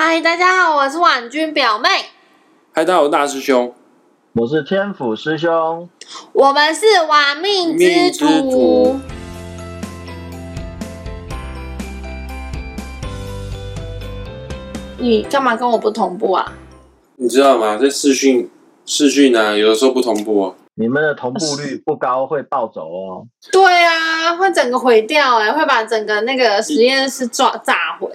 嗨，大家好，我是婉君表妹，嗨，大家好，我是大师兄。我是天府师兄，我们是玩命之命之徒徒。你干嘛跟我不同步啊？你知道吗？在视讯视讯呢，有的时候不同步哦。你们的同步率不高，会暴走哦。对啊，会整个毁掉哎、会把整个那个实验室炸炸毁。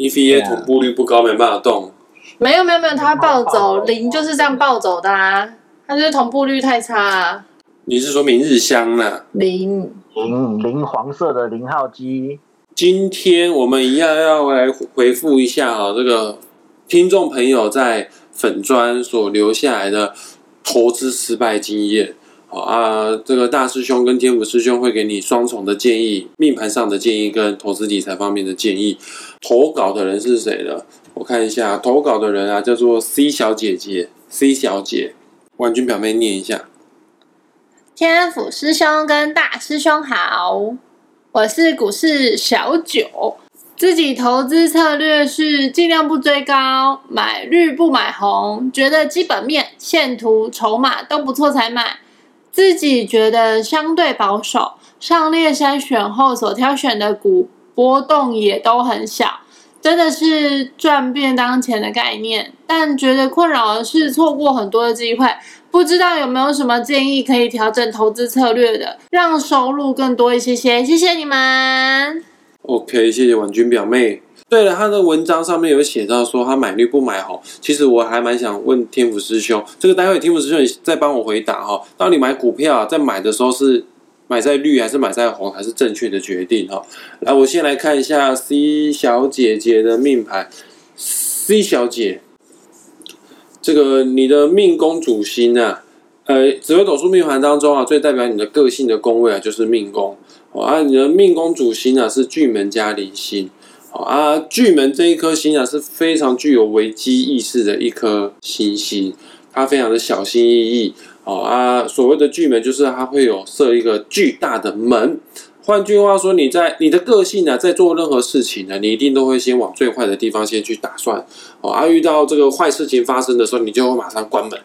EVA 同步率不高，没办法动。没有没有没有，它会暴暴走，走零就是这样暴走的啊，它就是同步率太差、啊，你是说明日香呢？零。零零黄色的零号机，今天我们一样要来回复一下啊、这个听众朋友在粉砖所留下来的投资失败经验。好啊，这个大师兄跟天府师兄会给你双重的建议，命盘上的建议跟投资理财方面的建议。投稿的人是谁呢？我看一下，投稿的人啊叫做 C 小姐姐，C 小姐，婉君表妹念一下。天府师兄跟大师兄好，我是股市小九，自己投资策略是尽量不追高，买绿不买红，觉得基本面、线图、筹码都不错才买，自己觉得相对保守，上列筛选后所挑选的股波动也都很小。真的是赚便当前的概念，但觉得困扰的是错过很多的机会，不知道有没有什么建议可以调整投资策略的，让收入更多一些些？谢谢你们。OK，谢谢婉君表妹。对了，他的文章上面有写到说他买绿不买红。其实我还蛮想问天府师兄，这个待会天府师兄再帮我回答哈。到底买股票啊在买的时候是买在绿还是买在红，才是正确的决定哈？来，我先来看一下 C 小姐姐的命盘。C 小姐，这个你的命宫主星啊，呃，紫微斗数命盘当中啊，最代表你的个性的宫位啊，就是命宫。哦啊，你的命宫主星啊是巨门加离星。好啊，巨门这一颗星啊是非常具有危机意识的一颗星星，它非常的小心翼翼。好啊，所谓的巨门就是它会有设一个巨大的门。换句话说，你在你的个性呢、在做任何事情呢，你一定都会先往最坏的地方先去打算。哦，啊，遇到这个坏事情发生的时候，你就会马上关门。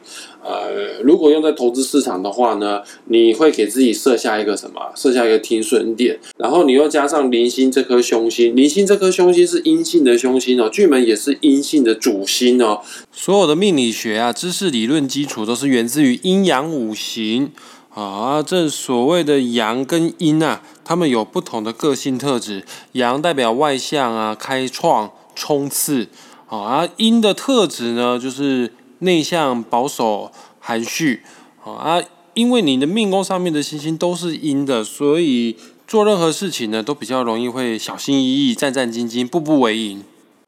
呃，如果用在投资市场的话呢，你会给自己设下一个什么？设下一个停损点，然后你又加上零星这颗凶星，零星这颗凶星是阴性的凶星哦，巨门也是阴性的主星哦。所有的命理学啊，知识理论基础都是源自于阴阳五行。啊，这所谓的阳跟阴啊，他们有不同的个性特质。阳代表外向啊、开创、冲刺。啊，阴的特质呢，就是内向、保守、含蓄。啊，因为你的命宫上面的星星都是阴的，所以做任何事情呢，都比较容易会小心翼翼、战战兢兢、步步为营。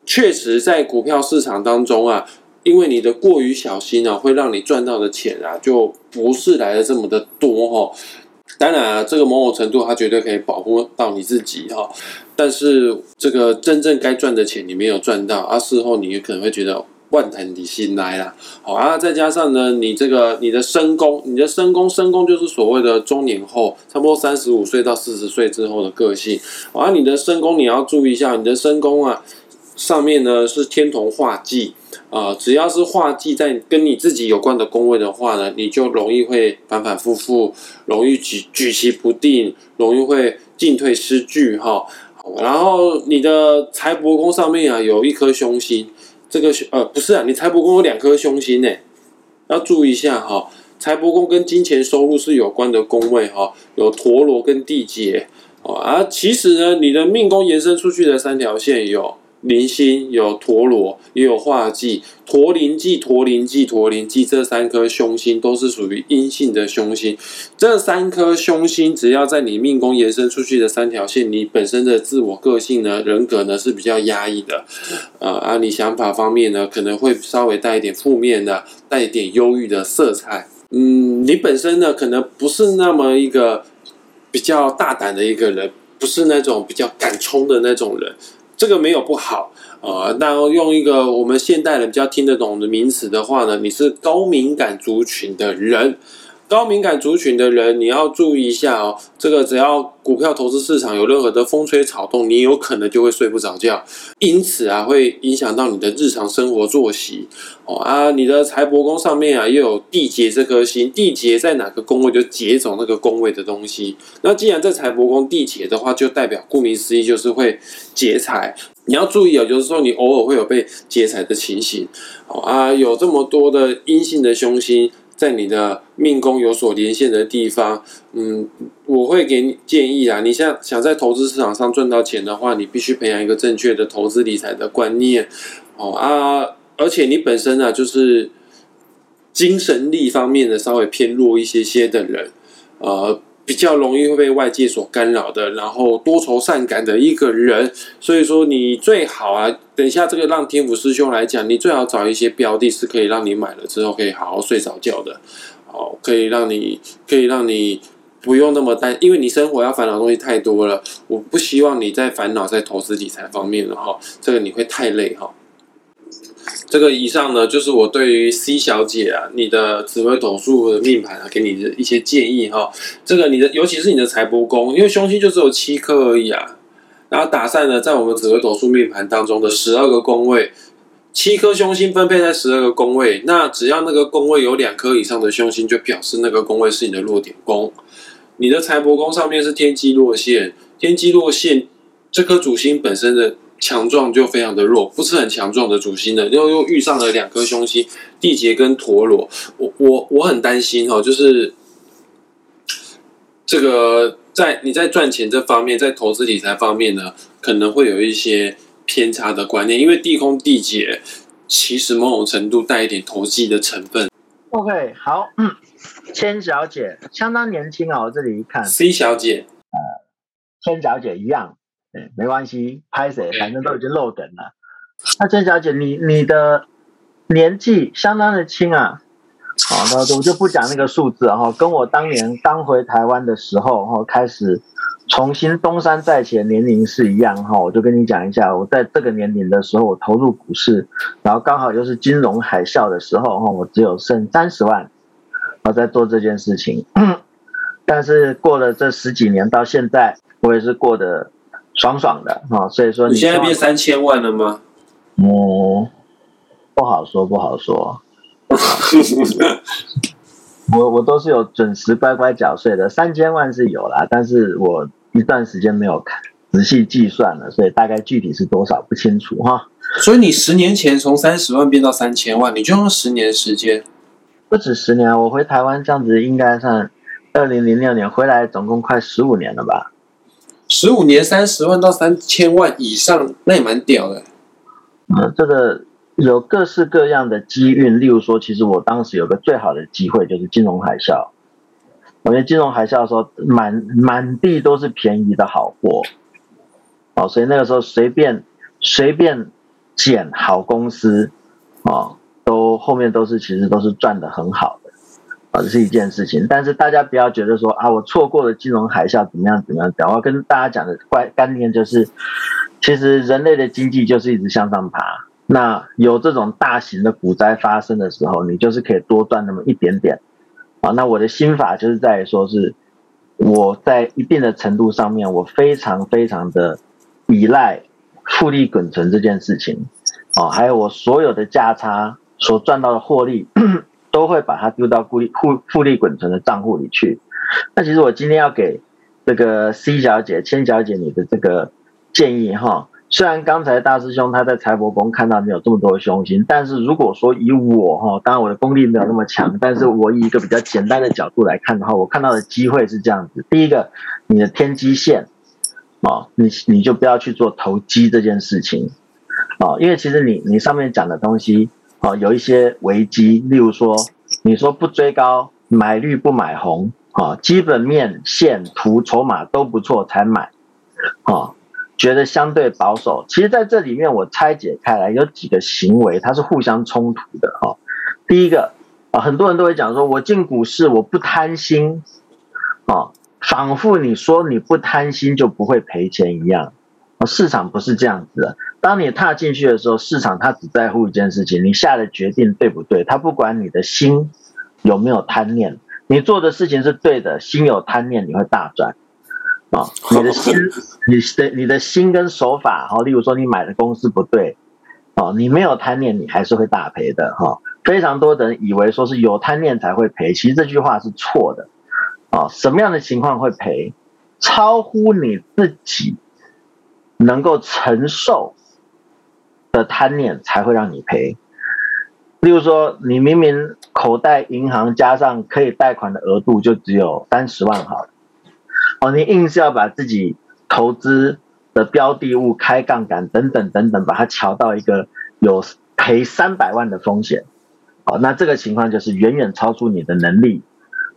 确实，在股票市场当中啊，因为你的过于小心啊，会让你赚到的钱啊，就不是来的这么的多哈、当然啊，这个某种程度它绝对可以保护到你自己哈、但是这个真正该赚的钱你没有赚到，啊，事后你也可能会觉得万谈你心来啦。好啊，再加上呢，你这个你的身宫，你的身宫，身宫就是所谓的中年后，差不多三十五岁到四十岁之后的个性。啊，你的身宫你要注意一下，你的身宫啊，上面呢是天同化忌。啊、只要是化忌在跟你自己有关的宫位的话呢，你就容易会反反复复，容易举举棋不定，容易会进退失据哈。然后你的财帛宫上面啊有一颗凶星，这个呃不是啊，你财帛宫有两颗凶星呢，要注意一下哈。财帛宫跟金钱收入是有关的宫位哈，有陀螺跟地劫哦啊。其实呢，你的命宫延伸出去的三条线有零星、有陀螺，也有化忌。陀灵忌、陀灵忌、陀灵忌这三颗凶星都是属于阴性的凶星。这三颗凶星只要在你命宫延伸出去的三条线，你本身的自我个性呢、人格呢是比较压抑的，呃啊，你想法方面呢可能会稍微带一点负面的，带一点忧郁的色彩。嗯，你本身呢可能不是那么一个比较大胆的一个人，不是那种比较敢冲的那种人，这个没有不好。呃，那用一个我们现代人比较听得懂的名词的话呢，你是高敏感族群的人。高敏感族群的人，你要注意一下哦。这个只要股票投资市场有任何的风吹草动，你有可能就会睡不着觉，因此啊，会影响到你的日常生活作息哦啊。你的财帛宫上面啊，又有地劫这颗星，地劫在哪个宫位就劫走那个宫位的东西。那既然在财帛宫地劫的话，就代表顾名思义就是会劫财。你要注意哦，就是说你偶尔会有被劫财的情形哦啊，有这么多的阴性的凶星。在你的命宫有所连线的地方，嗯，我会给你建议啊。你想想在投资市场上赚到钱的话，你必须培养一个正确的投资理财的观念哦啊，而且你本身呢，就是精神力方面的稍微偏弱一些些的人，啊。比较容易会被外界所干扰的，然后多愁善感的一个人，所以说你最好啊，等一下这个让天府师兄来讲，你最好找一些标的，是可以让你买了之后可以好好睡着觉的，哦，可以让你可以让你不用那么担，因为你生活要烦恼东西太多了，我不希望你在烦恼在投资理财方面了哈，这个你会太累哈。这个以上呢，就是我对于 C 小姐啊，你的紫微斗数的命盘啊，给你的一些建议哈。这个你的，尤其是你的财帛宫，因为凶星就只有七颗而已啊。然后打散了，在我们紫微斗数命盘当中的十二个宫位，七颗凶星分配在十二个宫位，那只要那个宫位有两颗以上的凶星，就表示那个宫位是你的弱点宫。你的财帛宫上面是天机落线，天机落线，这颗主星本身的。强壮就非常的弱，不是很强壮的主星的，又又遇上了两颗凶星，地劫跟陀螺，我我我很担心哈，就是这个在你在赚钱这方面，在投资理财方面呢，可能会有一些偏差的观念，因为地空地劫其实某种程度带一点投机的成分。OK，好，嗯千小姐相当年轻啊，我这里一看，C 小姐，呃，千小姐一样。没关系，拍谁，反正都已经漏等了。那郑小姐，你你的年纪相当的轻啊，好，那我就不讲那个数字哈，跟我当年刚回台湾的时候哈，开始重新东山再起的年龄是一样哈。我就跟你讲一下，我在这个年龄的时候，我投入股市，然后刚好又是金融海啸的时候哈，我只有剩三十万，我在做这件事情。但是过了这十几年到现在，我也是过得。爽爽的啊，所以说你现在变三千万了吗？哦，不好说，不好说。我我都是有准时乖乖缴税的，三千万是有啦，但是我一段时间没有看仔细计算了，所以大概具体是多少不清楚哈。所以你十年前从三十万变到三千万，你就用十年时间？不止十年，我回台湾这样子应该算二零零六年回来，总共快十五年了吧。十五年三十万到三千万以上，那也蛮屌的。嗯，这个有各式各样的机运，例如说，其实我当时有个最好的机会，就是金融海啸。我觉得金融海啸的时候，满满地都是便宜的好货，哦，所以那个时候随便随便捡好公司，哦，都后面都是其实都是赚的很好的。是一件事情，但是大家不要觉得说啊，我错过了金融海啸怎么样怎么样。我要跟大家讲的观概念就是，其实人类的经济就是一直向上爬。那有这种大型的股灾发生的时候，你就是可以多赚那么一点点。啊，那我的心法就是在于说，是我在一定的程度上面，我非常非常的依赖复利滚存这件事情。哦，还有我所有的价差所赚到的获利。都会把它丢到复利复复利滚存的账户里去。那其实我今天要给这个 C 小姐、千小姐你的这个建议哈，虽然刚才大师兄他在财帛宫看到你有这么多的凶星，但是如果说以我哈，当然我的功力没有那么强，但是我以一个比较简单的角度来看的话，我看到的机会是这样子：第一个，你的天机线啊，你你就不要去做投机这件事情啊，因为其实你你上面讲的东西。哦，有一些危机，例如说，你说不追高，买绿不买红，啊，基本面线图筹码都不错才买，啊，觉得相对保守。其实在这里面，我拆解开来有几个行为，它是互相冲突的，哈。第一个，啊，很多人都会讲说，我进股市我不贪心，啊，仿佛你说你不贪心就不会赔钱一样。市场不是这样子的。当你踏进去的时候，市场它只在乎一件事情：你下的决定对不对？它不管你的心有没有贪念，你做的事情是对的，心有贪念，你会大赚。啊，你的心，你的你的心跟手法，哈，例如说你买的公司不对，哦，你没有贪念，你还是会大赔的，哈。非常多的人以为说是有贪念才会赔，其实这句话是错的。啊，什么样的情况会赔？超乎你自己能够承受的贪念才会让你赔。例如说，你明明口袋银行加上可以贷款的额度就只有三十万好了，哦，你硬是要把自己投资的标的物开杠杆等等等等，把它调到一个有赔三百万的风险，哦，那这个情况就是远远超出你的能力，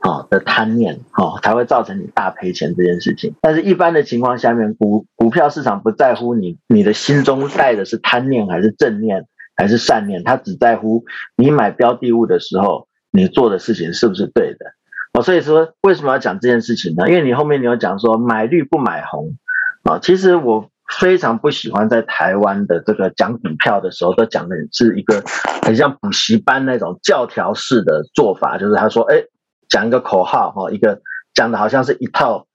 哦的贪念，哦才会造成你大赔钱这件事情。但是，一般的情况下面，股股票市场不在乎你你的心中带的是贪念还是正念。还是善念，他只在乎你买标的物的时候，你做的事情是不是对的哦。所以说，为什么要讲这件事情呢？因为你后面你有讲说买绿不买红啊。其实我非常不喜欢在台湾的这个讲股票的时候，都讲的是一个很像补习班那种教条式的做法，就是他说，哎，讲一个口号哈，一个讲的好像是一套。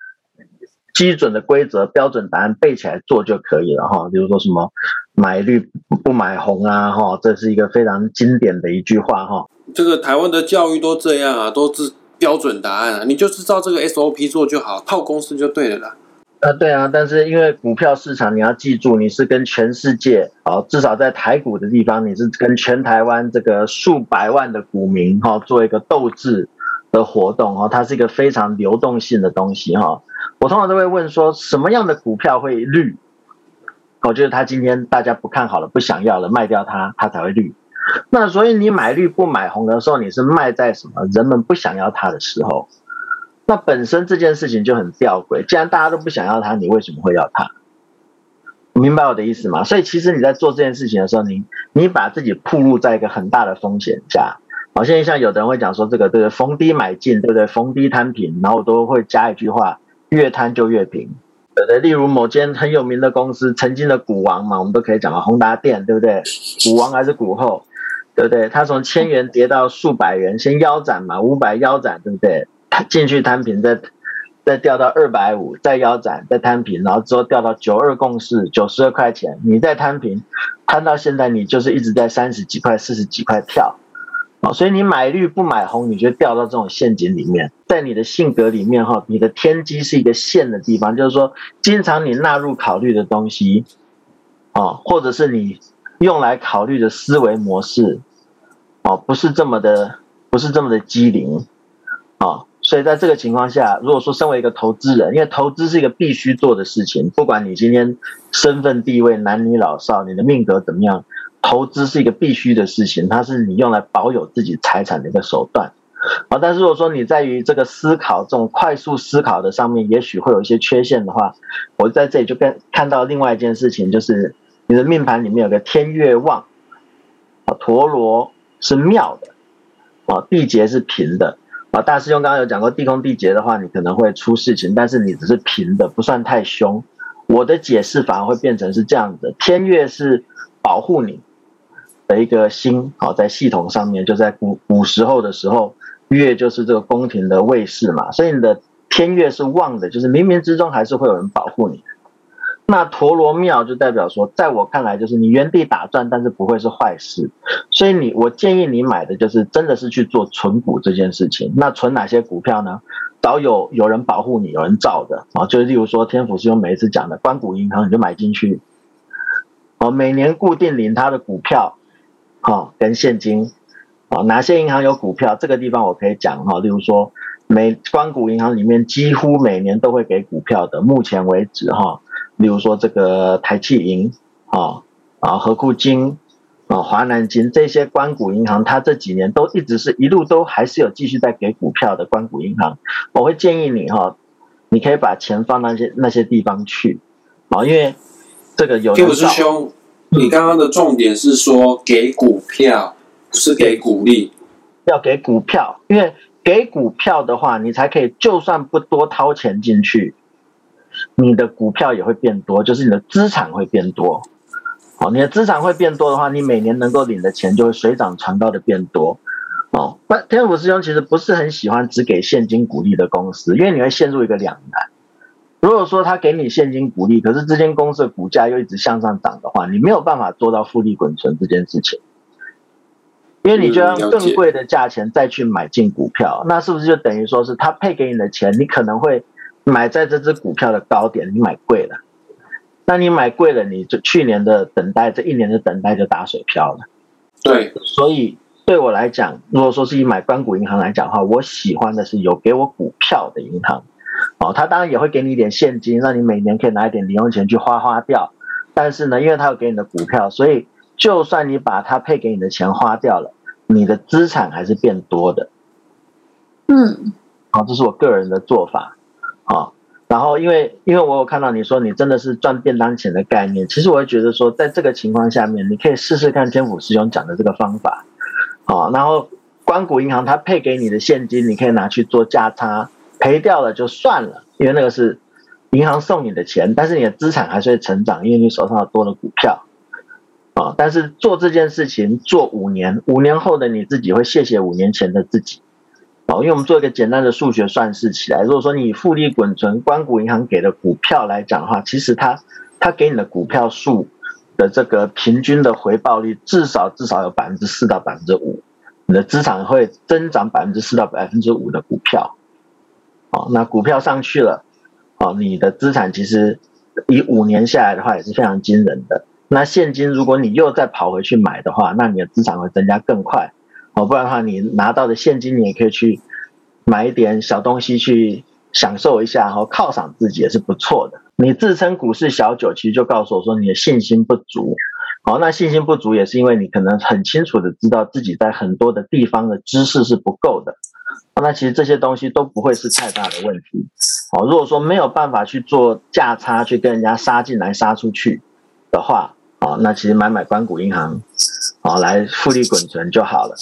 基准的规则、标准答案背起来做就可以了哈。比如说什么买绿不买红啊哈，这是一个非常经典的一句话哈。这个台湾的教育都这样啊，都是标准答案啊，你就是照这个 SOP 做就好，套公式就对了啦。啊，对啊，但是因为股票市场，你要记住，你是跟全世界啊，至少在台股的地方，你是跟全台湾这个数百万的股民哈做一个斗志的活动哈，它是一个非常流动性的东西哈。我通常都会问说，什么样的股票会绿？我觉得他今天大家不看好了，不想要了，卖掉它，它才会绿。那所以你买绿不买红的时候，你是卖在什么？人们不想要它的时候。那本身这件事情就很吊诡。既然大家都不想要它，你为什么会要它？明白我的意思吗？所以其实你在做这件事情的时候，你你把自己暴露在一个很大的风险下。好，现在像有的人会讲说，这个这个逢低买进，对不对？逢低摊平，然后我都会加一句话。越摊就越平，对不对？例如某间很有名的公司，曾经的股王嘛，我们都可以讲到宏达电，对不对？股王还是股后，对不对？它从千元跌到数百元，先腰斩嘛，五百腰斩，对不对？进去摊平，再再掉到二百五，再腰斩，再摊平，然后之后掉到九二共识，九十二块钱，你再摊平，摊到现在，你就是一直在三十几块、四十几块跳。所以你买绿不买红，你就掉到这种陷阱里面。在你的性格里面，哈，你的天机是一个线的地方，就是说，经常你纳入考虑的东西，啊，或者是你用来考虑的思维模式，哦，不是这么的，不是这么的机灵，啊，所以在这个情况下，如果说身为一个投资人，因为投资是一个必须做的事情，不管你今天身份地位、男女老少，你的命格怎么样。投资是一个必须的事情，它是你用来保有自己财产的一个手段，啊，但是如果说你在于这个思考这种快速思考的上面，也许会有一些缺陷的话，我在这里就跟看到另外一件事情，就是你的命盘里面有个天月旺，啊，陀螺是妙的，啊，地劫是平的，啊，大师兄刚刚有讲过地空地劫的话，你可能会出事情，但是你只是平的，不算太凶。我的解释反而会变成是这样子：天月是保护你。的一个星，好，在系统上面，就在古古时候的时候，月就是这个宫廷的卫士嘛，所以你的天月是旺的，就是冥冥之中还是会有人保护你。那陀罗庙就代表说，在我看来，就是你原地打转，但是不会是坏事。所以你，我建议你买的就是真的是去做存股这件事情。那存哪些股票呢？找有有人保护你，有人罩的啊，就例如说天府师兄每一次讲的关谷银行，你就买进去，哦，每年固定领他的股票。好，跟现金，好，哪些银行有股票？这个地方我可以讲哈，例如说，美关谷银行里面几乎每年都会给股票的，目前为止哈，例如说这个台气银，啊啊和库金，啊华南金这些关谷银行，它这几年都一直是一路都还是有继续在给股票的关谷银行，我会建议你哈，你可以把钱放那些那些地方去，啊，因为这个有。你刚刚的重点是说给股票，不是给股利，要给股票，因为给股票的话，你才可以，就算不多掏钱进去，你的股票也会变多，就是你的资产会变多。哦，你的资产会变多的话，你每年能够领的钱就会水涨船高的变多。哦，那天府师兄其实不是很喜欢只给现金股利的公司，因为你会陷入一个两难。如果说他给你现金股利，可是这间公司的股价又一直向上涨的话，你没有办法做到复利滚存这件事情，因为你就要用更贵的价钱再去买进股票，那是不是就等于说是他配给你的钱，你可能会买在这只股票的高点，你买贵了，那你买贵了，你就去年的等待，这一年的等待就打水漂了。对，所以对我来讲，如果说是以买关谷银行来讲的话，我喜欢的是有给我股票的银行。哦，他当然也会给你一点现金，让你每年可以拿一点零用钱去花花掉。但是呢，因为他有给你的股票，所以就算你把他配给你的钱花掉了，你的资产还是变多的。嗯，好，这是我个人的做法。好，然后因为因为我有看到你说你真的是赚便当钱的概念，其实我会觉得说，在这个情况下面，你可以试试看天府师兄讲的这个方法。好，然后关谷银行它配给你的现金，你可以拿去做价差。赔掉了就算了，因为那个是银行送你的钱，但是你的资产还是会成长，因为你手上有多了股票啊。但是做这件事情做五年，五年后的你自己会谢谢五年前的自己哦。因为我们做一个简单的数学算式起来，如果说你复利滚存关谷银行给的股票来讲的话，其实它它给你的股票数的这个平均的回报率至少至少有百分之四到百分之五，你的资产会增长百分之四到百分之五的股票。哦，那股票上去了，哦，你的资产其实以五年下来的话也是非常惊人的。那现金如果你又再跑回去买的话，那你的资产会增加更快。哦，不然的话，你拿到的现金你也可以去买一点小东西去享受一下，然后犒赏自己也是不错的。你自称股市小九，其实就告诉我说你的信心不足。好，那信心不足也是因为你可能很清楚的知道自己在很多的地方的知识是不够的。那其实这些东西都不会是太大的问题。哦，如果说没有办法去做价差，去跟人家杀进来杀出去的话，哦，那其实买买关谷银行，哦，来复利滚存就好了。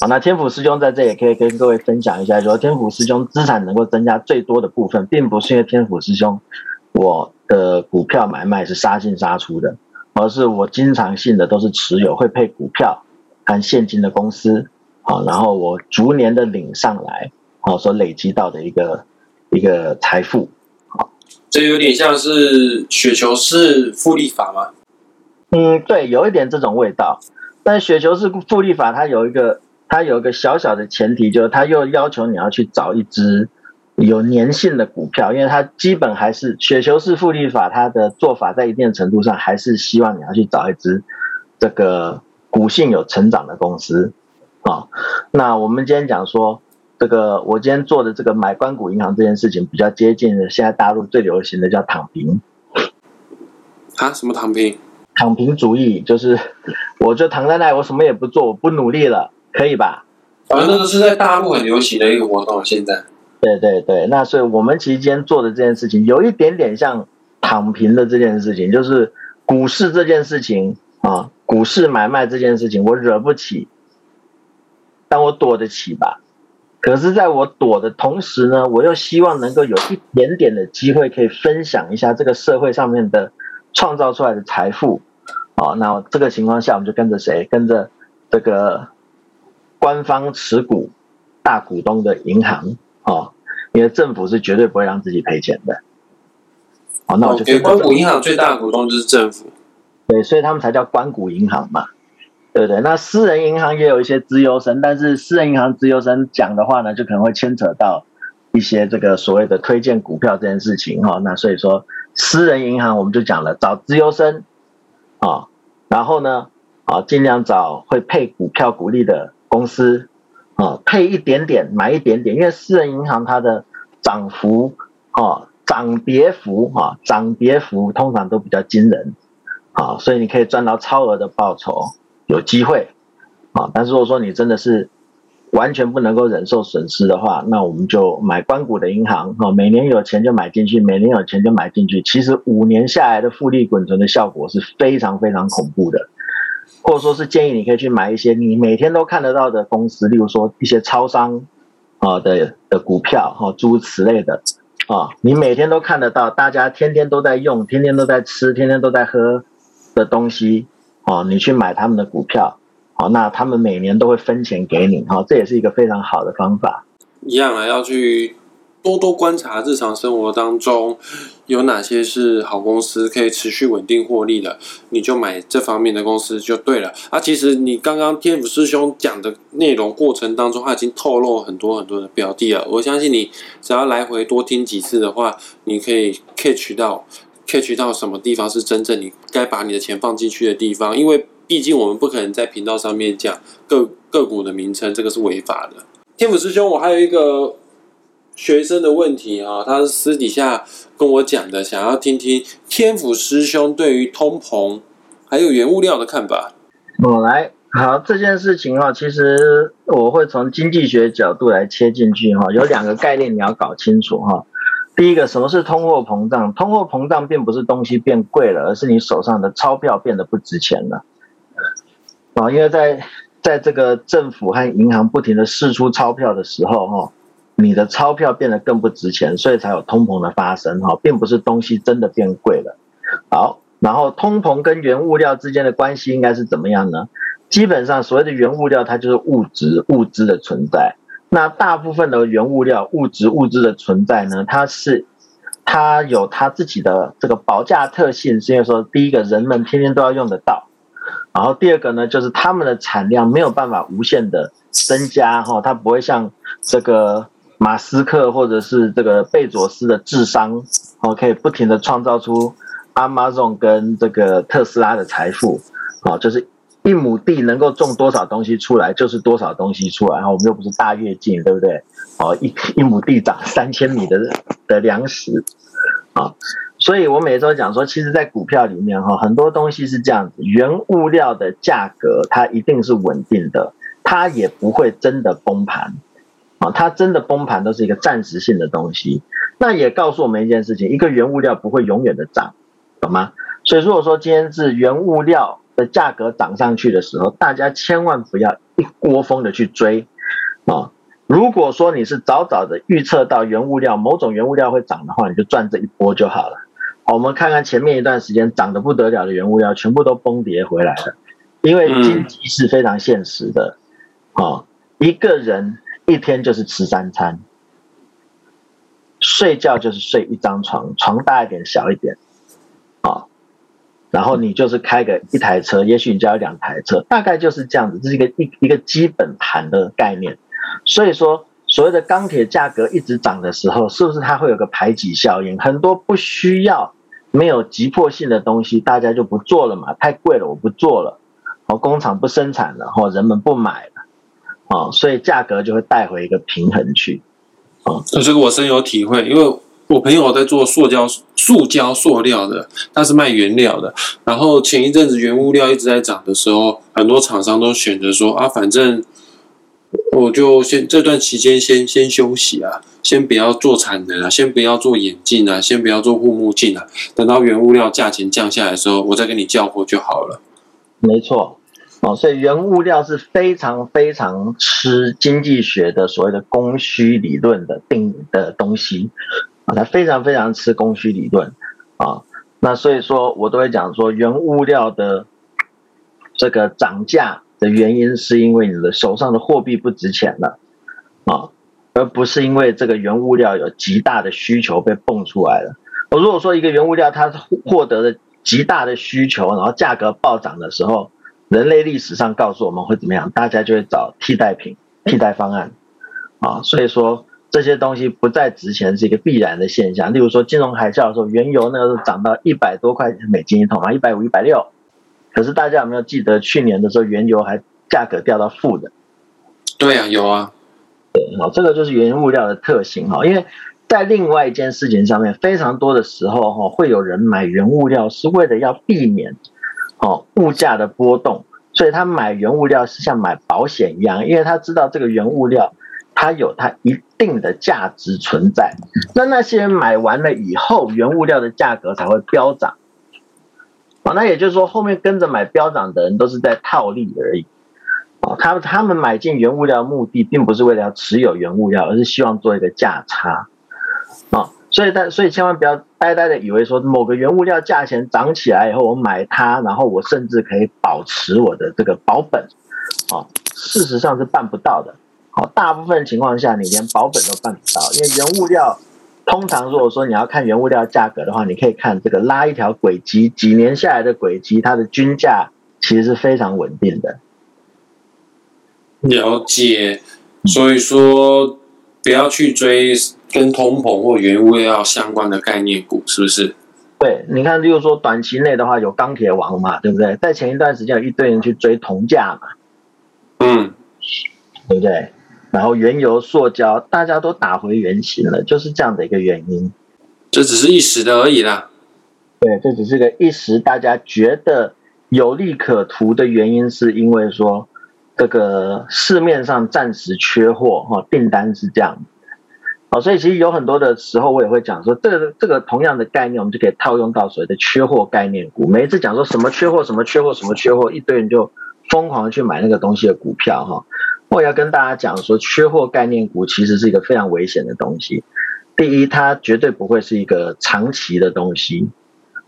好，那天府师兄在这也可以跟各位分享一下，说天府师兄资产能够增加最多的部分，并不是因为天府师兄我的股票买卖是杀进杀出的，而是我经常性的都是持有会配股票和现金的公司。好，然后我逐年的领上来，好，所累积到的一个一个财富，好，这有点像是雪球式复利法吗？嗯，对，有一点这种味道。但雪球式复利法它有一个它有一个小小的前提，就是它又要求你要去找一只有粘性的股票，因为它基本还是雪球式复利法，它的做法在一定程度上还是希望你要去找一只这个股性有成长的公司。啊，那我们今天讲说，这个我今天做的这个买关谷银行这件事情，比较接近的现在大陆最流行的叫躺平。啊？什么躺平？躺平主义就是，我就躺在那，我什么也不做，我不努力了，可以吧？反正都是在大陆很流行的一个活动，现在。对对对，那所以我们其实今天做的这件事情，有一点点像躺平的这件事情，就是股市这件事情啊，股市买卖这件事情，我惹不起。但我躲得起吧，可是在我躲的同时呢，我又希望能够有一点点的机会可以分享一下这个社会上面的创造出来的财富。哦，那这个情况下，我们就跟着谁？跟着这个官方持股大股东的银行哦，因为政府是绝对不会让自己赔钱的。哦，那我就给关谷银行最大的股东就是政府，对，所以他们才叫关谷银行嘛。对对，那私人银行也有一些资优生，但是私人银行资优生讲的话呢，就可能会牵扯到一些这个所谓的推荐股票这件事情哈。那所以说，私人银行我们就讲了，找资优生啊，然后呢啊，尽量找会配股票股利的公司啊，配一点点，买一点点，因为私人银行它的涨幅啊、涨跌幅啊、涨跌幅通常都比较惊人啊，所以你可以赚到超额的报酬。有机会啊，但是如果说你真的是完全不能够忍受损失的话，那我们就买关谷的银行啊，每年有钱就买进去，每年有钱就买进去。其实五年下来的复利滚存的效果是非常非常恐怖的，或者说是建议你可以去买一些你每天都看得到的公司，例如说一些超商啊的的股票哈，诸如此类的啊，你每天都看得到，大家天天都在用，天天都在吃，天天都在喝的东西。哦，你去买他们的股票，好，那他们每年都会分钱给你，好，这也是一个非常好的方法。一样啊，要去多多观察日常生活当中有哪些是好公司，可以持续稳定获利的，你就买这方面的公司就对了。啊，其实你刚刚天府师兄讲的内容过程当中，他已经透露很多很多的标的了。我相信你只要来回多听几次的话，你可以 catch 到切到什么地方是真正你该把你的钱放进去的地方，因为毕竟我们不可能在频道上面讲个个股的名称，这个是违法的。天府师兄，我还有一个学生的问题啊，他是私底下跟我讲的，想要听听天府师兄对于通膨还有原物料的看法。我来，好这件事情哈，其实我会从经济学角度来切进去哈，有两个概念你要搞清楚哈。第一个，什么是通货膨胀？通货膨胀并不是东西变贵了，而是你手上的钞票变得不值钱了啊，因为在在这个政府和银行不停的释出钞票的时候，哈，你的钞票变得更不值钱，所以才有通膨的发生，哈，并不是东西真的变贵了。好，然后通膨跟原物料之间的关系应该是怎么样呢？基本上所谓的原物料，它就是物质物质的存在。那大部分的原物料物质物质的存在呢，它是它有它自己的这个保价特性，是因为说第一个人们天天都要用得到。然后第二个呢，就是他们的产量没有办法无限的增加哈，它不会像这个马斯克或者是这个贝佐斯的智商哦，可以不停的创造出 Amazon 跟这个特斯拉的财富哦，就是一亩地能够种多少东西出来，就是多少东西出来。然后我们又不是大跃进，对不对？哦，一一亩地长三千米的的粮食啊。所以我每周讲说，其实，在股票里面哈，很多东西是这样子，原物料的价格它一定是稳定的，它也不会真的崩盘，啊，它真的崩盘都是一个暂时性的东西。那也告诉我们一件事情，一个原物料不会永远的涨，懂吗？所以如果说今天是原物料的价格涨上去的时候，大家千万不要一窝蜂的去追，啊，如果说你是早早的预测到原物料某种原物料会涨的话，你就赚这一波就好了。好，我们看看前面一段时间涨得不得了的原物料，全部都崩跌回来了。因为经济是非常现实的，啊，一个人一天就是吃三餐，睡觉就是睡一张床，床大一点小一点，然后你就是开个一台车，也许你就要两台车，大概就是这样子，这是一个一一个基本盘的概念。所以说。所谓的钢铁价格一直涨的时候，是不是它会有个排挤效应？很多不需要、没有急迫性的东西，大家就不做了嘛，太贵了，我不做了。哦，工厂不生产了，或人们不买了，哦，所以价格就会带回一个平衡去。哦，这个我深有体会，因为我朋友在做塑胶、塑胶塑料的，他是卖原料的。然后前一阵子原物料一直在涨的时候，很多厂商都选择说啊，反正。我就先这段期间先先休息啊，先不要做产能啊，先不要做眼镜啊，先不要做护目镜啊，等到原物料价钱降下来的时候，我再跟你交货就好了。没错，哦，所以原物料是非常非常吃经济学的所谓的供需理论的定的东西啊，它非常非常吃供需理论啊。那所以说我都会讲说，原物料的这个涨价。的原因是因为你的手上的货币不值钱了啊，而不是因为这个原物料有极大的需求被蹦出来了。我如果说一个原物料它获得了极大的需求，然后价格暴涨的时候，人类历史上告诉我们会怎么样？大家就会找替代品、替代方案啊。所以说这些东西不再值钱是一个必然的现象。例如说金融海啸的时候，原油那个时候涨到一百多块美金一桶啊，一百五、一百六。可是大家有没有记得去年的时候，原油还价格掉到负的？对啊，有啊。对，好，这个就是原物料的特性哈。因为在另外一件事情上面，非常多的时候哈，会有人买原物料是为了要避免哦物价的波动，所以他买原物料是像买保险一样，因为他知道这个原物料它有它一定的价值存在。那那些人买完了以后，原物料的价格才会飙涨。啊，那也就是说，后面跟着买飙涨的人都是在套利而已。哦，他们他们买进原物料目的，并不是为了要持有原物料，而是希望做一个价差。啊，所以但所以千万不要呆呆的以为说某个原物料价钱涨起来以后，我买它，然后我甚至可以保持我的这个保本。哦，事实上是办不到的。好，大部分情况下你连保本都办不到，因为原物料通常如果说你要看原物料价格的话，你可以看这个拉一条轨迹，几年下来的轨迹，它的均价其实是非常稳定的。了解，所以说不要去追跟通膨或原物料相关的概念股，是不是？对，你看，例如说短期内的话，有钢铁王嘛，对不对？在前一段时间有一堆人去追铜价嘛，嗯，对不对？然后原油、塑胶，大家都打回原形了，就是这样的一个原因。这只是一时的而已啦。对，这只是个一时，大家觉得有利可图的原因，是因为说这个市面上暂时缺货哈，订单是这样好，所以其实有很多的时候，我也会讲说，这个这个同样的概念，我们就可以套用到所谓的缺货概念股。每一次讲说什么缺货、什么缺货、什么缺货，一堆人就疯狂去买那个东西的股票哈。我要跟大家讲说，缺货概念股其实是一个非常危险的东西。第一，它绝对不会是一个长期的东西，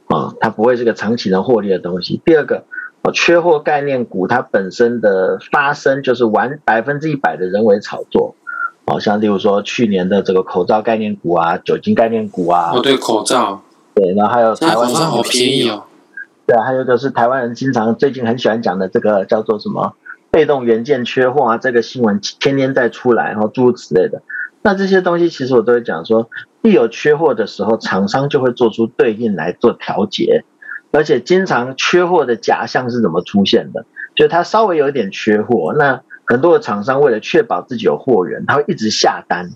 啊，它不会是个长期能获利的东西。第二个，缺货概念股它本身的发生就是完百分之一百的人为炒作，好像例如说去年的这个口罩概念股啊、酒精概念股啊，哦，对，口罩，对，然后还有台湾口罩好便宜哦，对，还有一个是台湾人经常最近很喜欢讲的这个叫做什么？被动元件缺货啊，这个新闻天天在出来，然后诸如此类的。那这些东西其实我都会讲说，一有缺货的时候，厂商就会做出对应来做调节，而且经常缺货的假象是怎么出现的？就是它稍微有一点缺货，那很多的厂商为了确保自己有货源，他会一直下单，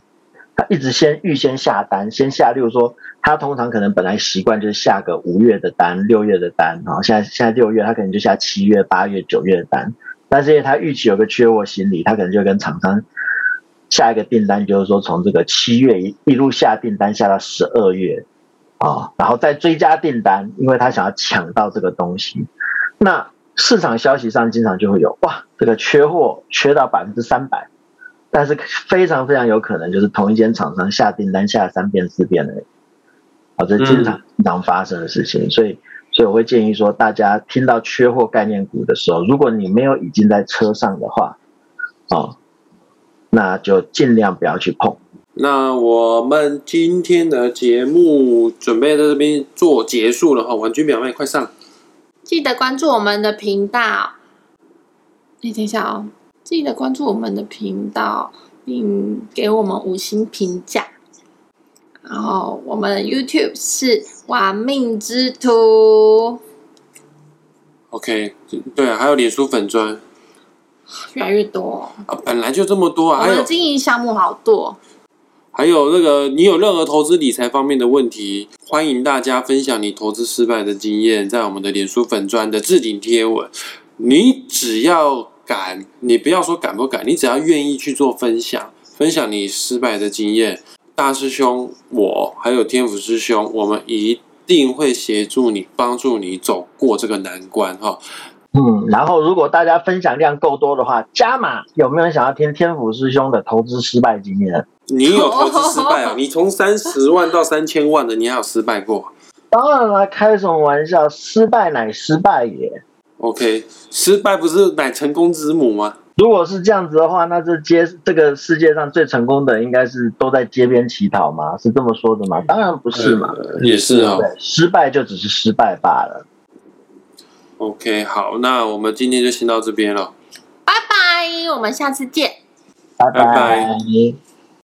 他一直先预先下单，先下，例如说他通常可能本来习惯就是下个五月的单、六月的单，然后现在现在六月，他可能就下七月、八月、九月的单。但是因为他预期有个缺货心理，他可能就跟厂商下一个订单，就是说从这个七月一一路下订单下到十二月啊，然后再追加订单，因为他想要抢到这个东西。那市场消息上经常就会有哇，这个缺货缺到百分之三百，但是非常非常有可能就是同一间厂商下订单下三遍四遍的，啊，这经常经常发生的事情，所以。所以我会建议说，大家听到缺货概念股的时候，如果你没有已经在车上的话，哦，那就尽量不要去碰。那我们今天的节目准备在这边做结束了哈，玩具表妹快上，记得关注我们的频道。你等一下哦，记得关注我们的频道，并给我们五星评价。然后我们 YouTube 是玩命之徒，OK，对啊，还有脸书粉砖，越来越多。啊，本来就这么多啊，还有经营项目好多，还有那个你有任何投资理财方面的问题，欢迎大家分享你投资失败的经验，在我们的脸书粉砖的置顶贴文，你只要敢，你不要说敢不敢，你只要愿意去做分享，分享你失败的经验。大师兄，我还有天府师兄，我们一定会协助你，帮助你走过这个难关哈。嗯，然后如果大家分享量够多的话，加码有没有人想要听天府师兄的投资失败经验？你有投资失败啊？你从三十万到三千万的，你还有失败过？当然了，开什么玩笑？失败乃失败也。OK，失败不是乃成功之母吗？如果是这样子的话，那这街这个世界上最成功的应该是都在街边乞讨吗？是这么说的吗？当然不是嘛，也是啊，失败就只是失败罢了。OK，好，那我们今天就先到这边了，拜拜，我们下次见，拜拜。